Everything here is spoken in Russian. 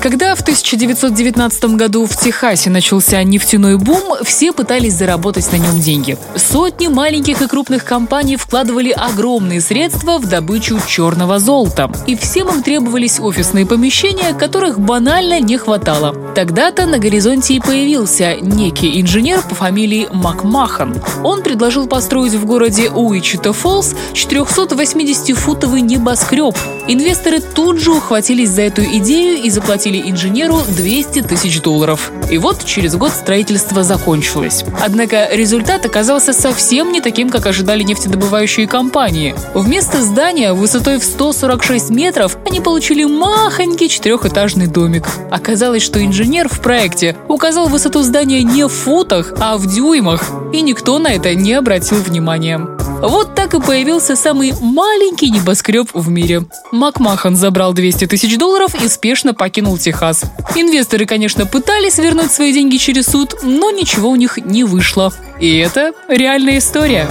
Когда в 1919 году в Техасе начался нефтяной бум, все пытались заработать на нем деньги. Сотни маленьких и крупных компаний вкладывали огромные средства в добычу черного золота. И всем им требовались офисные помещения, которых банально не хватало. Тогда-то на горизонте и появился некий инженер по фамилии Макмахан. Он предложил построить в городе Уичита Фолс 480-футовый небоскреб. Инвесторы тут же ухватились за эту идею и заплатили заплатили инженеру 200 тысяч долларов. И вот через год строительство закончилось. Однако результат оказался совсем не таким, как ожидали нефтедобывающие компании. Вместо здания высотой в 146 метров они получили махонький четырехэтажный домик. Оказалось, что инженер в проекте указал высоту здания не в футах, а в дюймах, и никто на это не обратил внимания. Вот так и появился самый маленький небоскреб в мире. Макмахан забрал 200 тысяч долларов и спешно покинул Техас. Инвесторы, конечно, пытались вернуть свои деньги через суд, но ничего у них не вышло. И это реальная история.